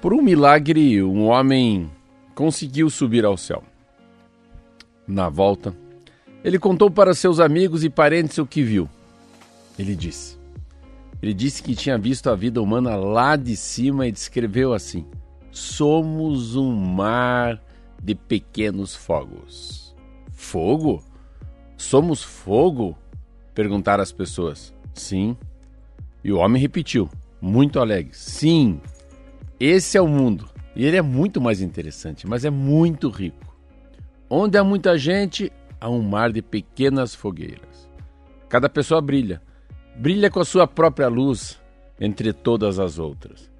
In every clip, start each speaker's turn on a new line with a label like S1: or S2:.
S1: Por um milagre, um homem conseguiu subir ao céu. Na volta, ele contou para seus amigos e parentes o que viu. Ele disse: Ele disse que tinha visto a vida humana lá de cima e descreveu assim: Somos um mar de pequenos fogos. Fogo? Somos fogo? perguntaram as pessoas. Sim. E o homem repetiu, muito alegre: Sim, esse é o mundo. E ele é muito mais interessante, mas é muito rico. Onde há muita gente, há um mar de pequenas fogueiras. Cada pessoa brilha, brilha com a sua própria luz entre todas as outras.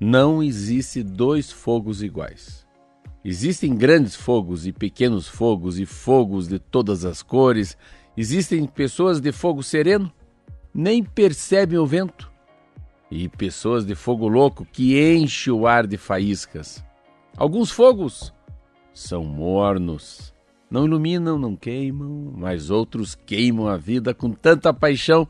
S1: Não existe dois fogos iguais. Existem grandes fogos e pequenos fogos e fogos de todas as cores. Existem pessoas de fogo sereno, nem percebem o vento e pessoas de fogo louco que enche o ar de faíscas. Alguns fogos são mornos, não iluminam, não queimam, mas outros queimam a vida com tanta paixão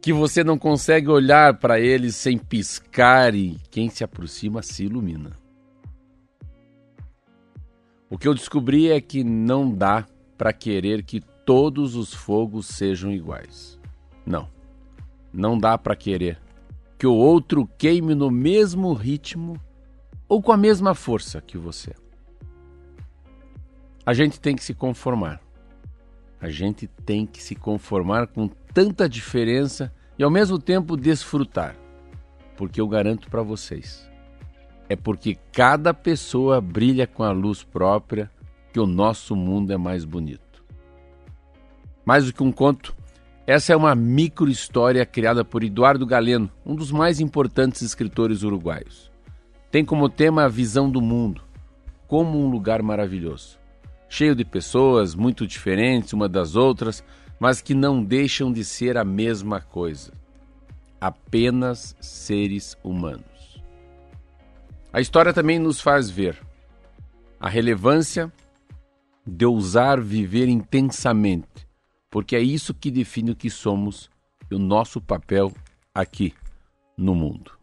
S1: que você não consegue olhar para eles sem piscar e quem se aproxima se ilumina. O que eu descobri é que não dá para querer que todos os fogos sejam iguais. Não, não dá para querer que o outro queime no mesmo ritmo ou com a mesma força que você. A gente tem que se conformar. A gente tem que se conformar com tanta diferença e ao mesmo tempo desfrutar. Porque eu garanto para vocês, é porque cada pessoa brilha com a luz própria que o nosso mundo é mais bonito. Mais do que um conto, essa é uma micro-história criada por Eduardo Galeno, um dos mais importantes escritores uruguaios. Tem como tema a visão do mundo, como um lugar maravilhoso, cheio de pessoas muito diferentes uma das outras, mas que não deixam de ser a mesma coisa. Apenas seres humanos. A história também nos faz ver a relevância de ousar viver intensamente porque é isso que define o que somos e o nosso papel aqui no mundo.